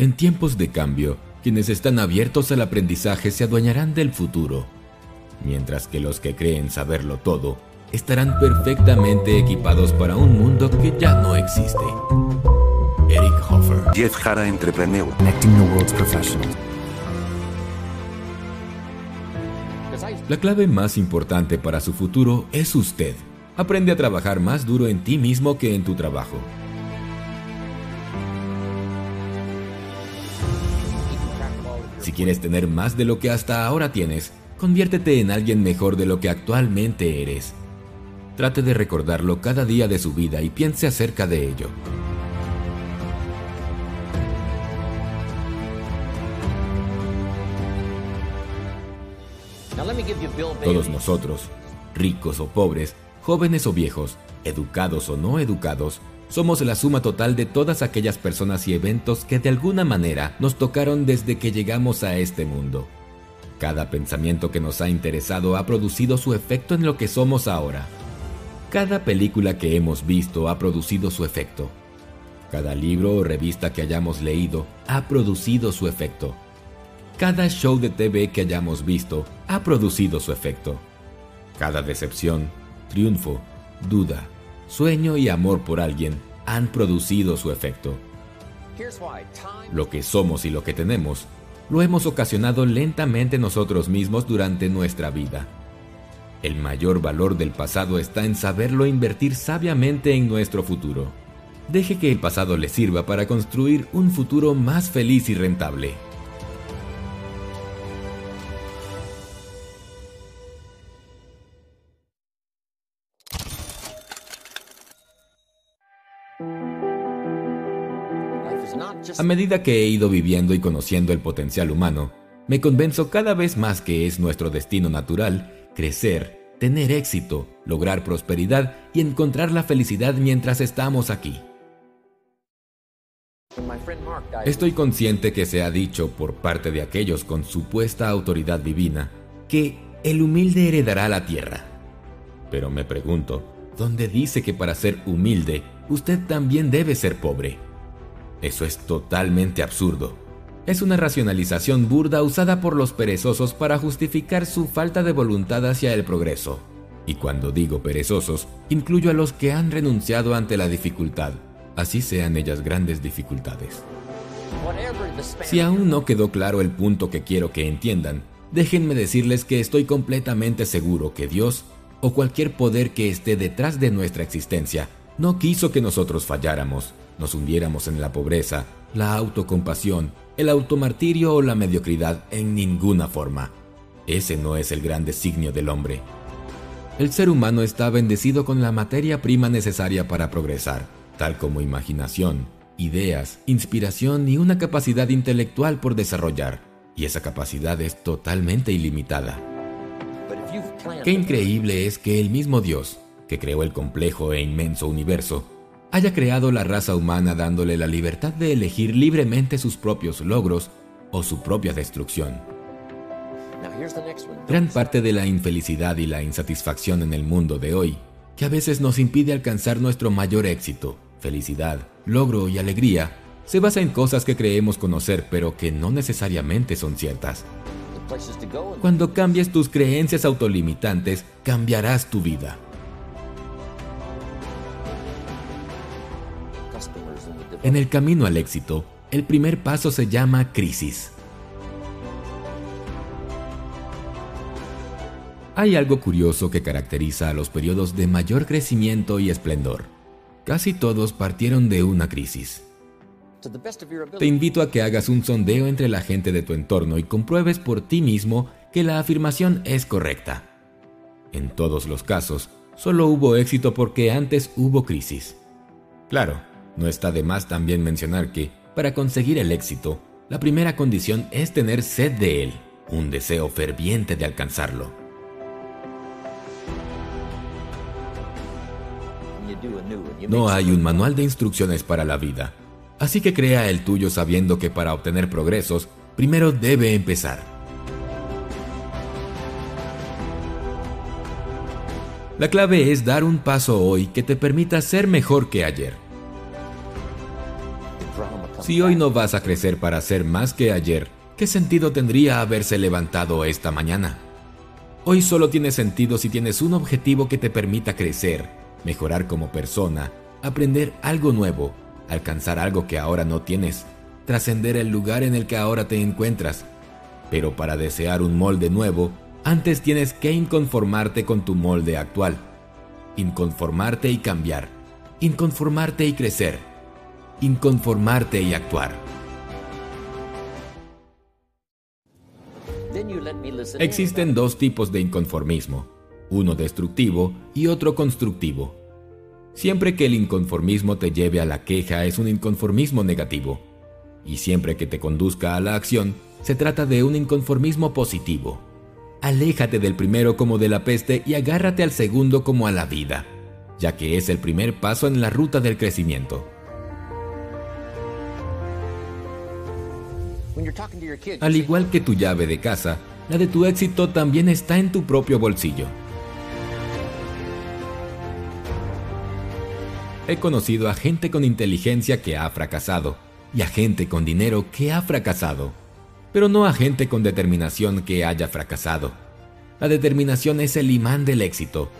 En tiempos de cambio, quienes están abiertos al aprendizaje se adueñarán del futuro, mientras que los que creen saberlo todo estarán perfectamente equipados para un mundo que ya no existe. Eric Hoffer. Jeff Jara Entrepreneur. Connecting the world's professionals. La clave más importante para su futuro es usted. Aprende a trabajar más duro en ti mismo que en tu trabajo. Si quieres tener más de lo que hasta ahora tienes, conviértete en alguien mejor de lo que actualmente eres. Trate de recordarlo cada día de su vida y piense acerca de ello. Todos nosotros, ricos o pobres, jóvenes o viejos, educados o no educados, somos la suma total de todas aquellas personas y eventos que de alguna manera nos tocaron desde que llegamos a este mundo. Cada pensamiento que nos ha interesado ha producido su efecto en lo que somos ahora. Cada película que hemos visto ha producido su efecto. Cada libro o revista que hayamos leído ha producido su efecto. Cada show de TV que hayamos visto ha producido su efecto. Cada decepción, triunfo, duda, sueño y amor por alguien han producido su efecto. Lo que somos y lo que tenemos lo hemos ocasionado lentamente nosotros mismos durante nuestra vida. El mayor valor del pasado está en saberlo invertir sabiamente en nuestro futuro. Deje que el pasado le sirva para construir un futuro más feliz y rentable. A medida que he ido viviendo y conociendo el potencial humano, me convenzo cada vez más que es nuestro destino natural crecer, tener éxito, lograr prosperidad y encontrar la felicidad mientras estamos aquí. Estoy consciente que se ha dicho por parte de aquellos con supuesta autoridad divina que el humilde heredará la tierra. Pero me pregunto, ¿dónde dice que para ser humilde usted también debe ser pobre? Eso es totalmente absurdo. Es una racionalización burda usada por los perezosos para justificar su falta de voluntad hacia el progreso. Y cuando digo perezosos, incluyo a los que han renunciado ante la dificultad, así sean ellas grandes dificultades. Si aún no quedó claro el punto que quiero que entiendan, déjenme decirles que estoy completamente seguro que Dios, o cualquier poder que esté detrás de nuestra existencia, no quiso que nosotros falláramos, nos hundiéramos en la pobreza, la autocompasión, el automartirio o la mediocridad en ninguna forma. Ese no es el gran designio del hombre. El ser humano está bendecido con la materia prima necesaria para progresar, tal como imaginación, ideas, inspiración y una capacidad intelectual por desarrollar, y esa capacidad es totalmente ilimitada. Qué increíble es que el mismo Dios, que creó el complejo e inmenso universo, haya creado la raza humana dándole la libertad de elegir libremente sus propios logros o su propia destrucción. Gran parte de la infelicidad y la insatisfacción en el mundo de hoy, que a veces nos impide alcanzar nuestro mayor éxito, felicidad, logro y alegría, se basa en cosas que creemos conocer pero que no necesariamente son ciertas. Cuando cambies tus creencias autolimitantes, cambiarás tu vida. En el camino al éxito, el primer paso se llama crisis. Hay algo curioso que caracteriza a los periodos de mayor crecimiento y esplendor. Casi todos partieron de una crisis. Te invito a que hagas un sondeo entre la gente de tu entorno y compruebes por ti mismo que la afirmación es correcta. En todos los casos, solo hubo éxito porque antes hubo crisis. Claro, no está de más también mencionar que, para conseguir el éxito, la primera condición es tener sed de él, un deseo ferviente de alcanzarlo. No hay un manual de instrucciones para la vida, así que crea el tuyo sabiendo que para obtener progresos, primero debe empezar. La clave es dar un paso hoy que te permita ser mejor que ayer. Si hoy no vas a crecer para ser más que ayer, ¿qué sentido tendría haberse levantado esta mañana? Hoy solo tiene sentido si tienes un objetivo que te permita crecer, mejorar como persona, aprender algo nuevo, alcanzar algo que ahora no tienes, trascender el lugar en el que ahora te encuentras. Pero para desear un molde nuevo, antes tienes que inconformarte con tu molde actual. Inconformarte y cambiar. Inconformarte y crecer. Inconformarte y actuar. Existen dos tipos de inconformismo, uno destructivo y otro constructivo. Siempre que el inconformismo te lleve a la queja es un inconformismo negativo, y siempre que te conduzca a la acción se trata de un inconformismo positivo. Aléjate del primero como de la peste y agárrate al segundo como a la vida, ya que es el primer paso en la ruta del crecimiento. Al igual que tu llave de casa, la de tu éxito también está en tu propio bolsillo. He conocido a gente con inteligencia que ha fracasado y a gente con dinero que ha fracasado, pero no a gente con determinación que haya fracasado. La determinación es el imán del éxito.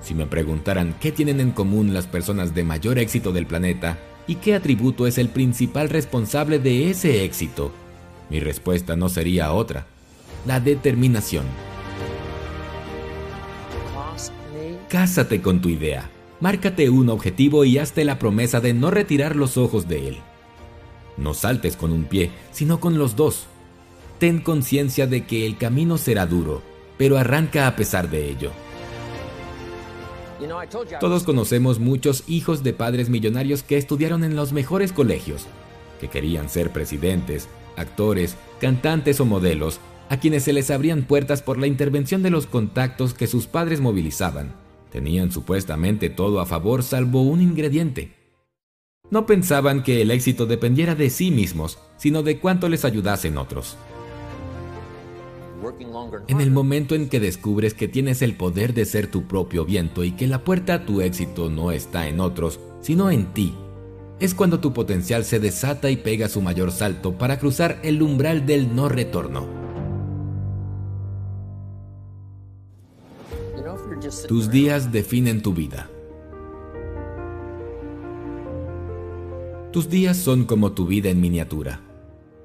Si me preguntaran qué tienen en común las personas de mayor éxito del planeta y qué atributo es el principal responsable de ese éxito, mi respuesta no sería otra la determinación. Cásate con tu idea, márcate un objetivo y hazte la promesa de no retirar los ojos de él. No saltes con un pie, sino con los dos. Ten conciencia de que el camino será duro, pero arranca a pesar de ello. Todos conocemos muchos hijos de padres millonarios que estudiaron en los mejores colegios, que querían ser presidentes, actores, cantantes o modelos, a quienes se les abrían puertas por la intervención de los contactos que sus padres movilizaban. Tenían supuestamente todo a favor salvo un ingrediente. No pensaban que el éxito dependiera de sí mismos, sino de cuánto les ayudasen otros. En el momento en que descubres que tienes el poder de ser tu propio viento y que la puerta a tu éxito no está en otros, sino en ti, es cuando tu potencial se desata y pega su mayor salto para cruzar el umbral del no retorno. Tus días definen tu vida. Tus días son como tu vida en miniatura.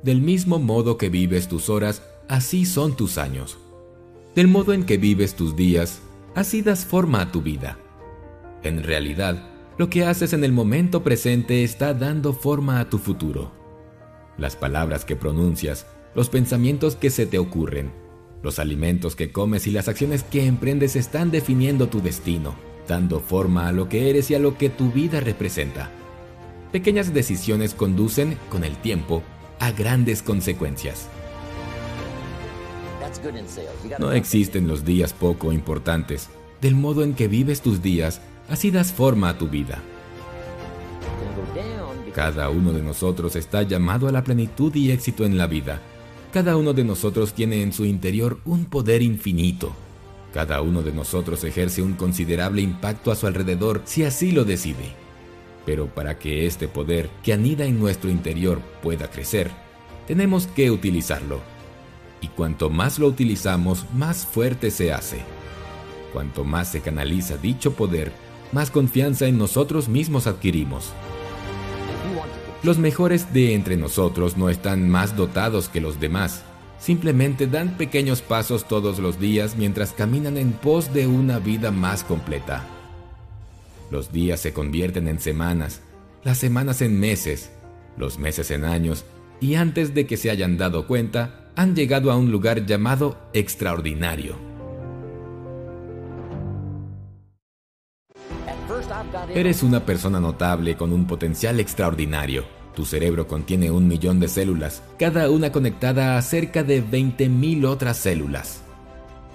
Del mismo modo que vives tus horas, así son tus años. Del modo en que vives tus días, así das forma a tu vida. En realidad, lo que haces en el momento presente está dando forma a tu futuro. Las palabras que pronuncias, los pensamientos que se te ocurren, los alimentos que comes y las acciones que emprendes están definiendo tu destino, dando forma a lo que eres y a lo que tu vida representa. Pequeñas decisiones conducen, con el tiempo, a grandes consecuencias. No existen los días poco importantes. Del modo en que vives tus días, así das forma a tu vida. Cada uno de nosotros está llamado a la plenitud y éxito en la vida, cada uno de nosotros tiene en su interior un poder infinito. Cada uno de nosotros ejerce un considerable impacto a su alrededor si así lo decide. Pero para que este poder que anida en nuestro interior pueda crecer, tenemos que utilizarlo. Y cuanto más lo utilizamos, más fuerte se hace. Cuanto más se canaliza dicho poder, más confianza en nosotros mismos adquirimos. Los mejores de entre nosotros no están más dotados que los demás. Simplemente dan pequeños pasos todos los días mientras caminan en pos de una vida más completa. Los días se convierten en semanas, las semanas en meses, los meses en años, y antes de que se hayan dado cuenta, han llegado a un lugar llamado extraordinario. Eres una persona notable con un potencial extraordinario. Tu cerebro contiene un millón de células, cada una conectada a cerca de 20.000 otras células.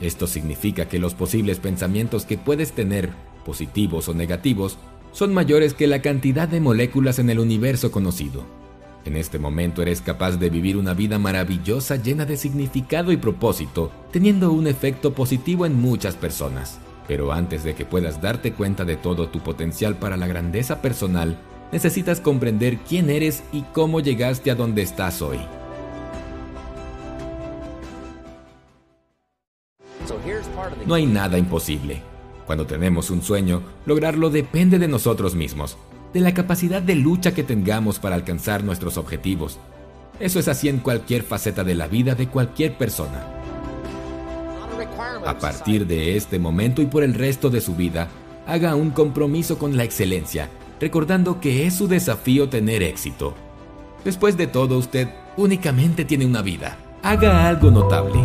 Esto significa que los posibles pensamientos que puedes tener, positivos o negativos, son mayores que la cantidad de moléculas en el universo conocido. En este momento eres capaz de vivir una vida maravillosa llena de significado y propósito, teniendo un efecto positivo en muchas personas. Pero antes de que puedas darte cuenta de todo tu potencial para la grandeza personal, necesitas comprender quién eres y cómo llegaste a donde estás hoy. No hay nada imposible. Cuando tenemos un sueño, lograrlo depende de nosotros mismos, de la capacidad de lucha que tengamos para alcanzar nuestros objetivos. Eso es así en cualquier faceta de la vida de cualquier persona. A partir de este momento y por el resto de su vida, haga un compromiso con la excelencia, recordando que es su desafío tener éxito. Después de todo, usted únicamente tiene una vida. Haga algo notable.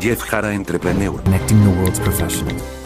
Jeff Jara Entrepreneur. Connecting the world's professionals.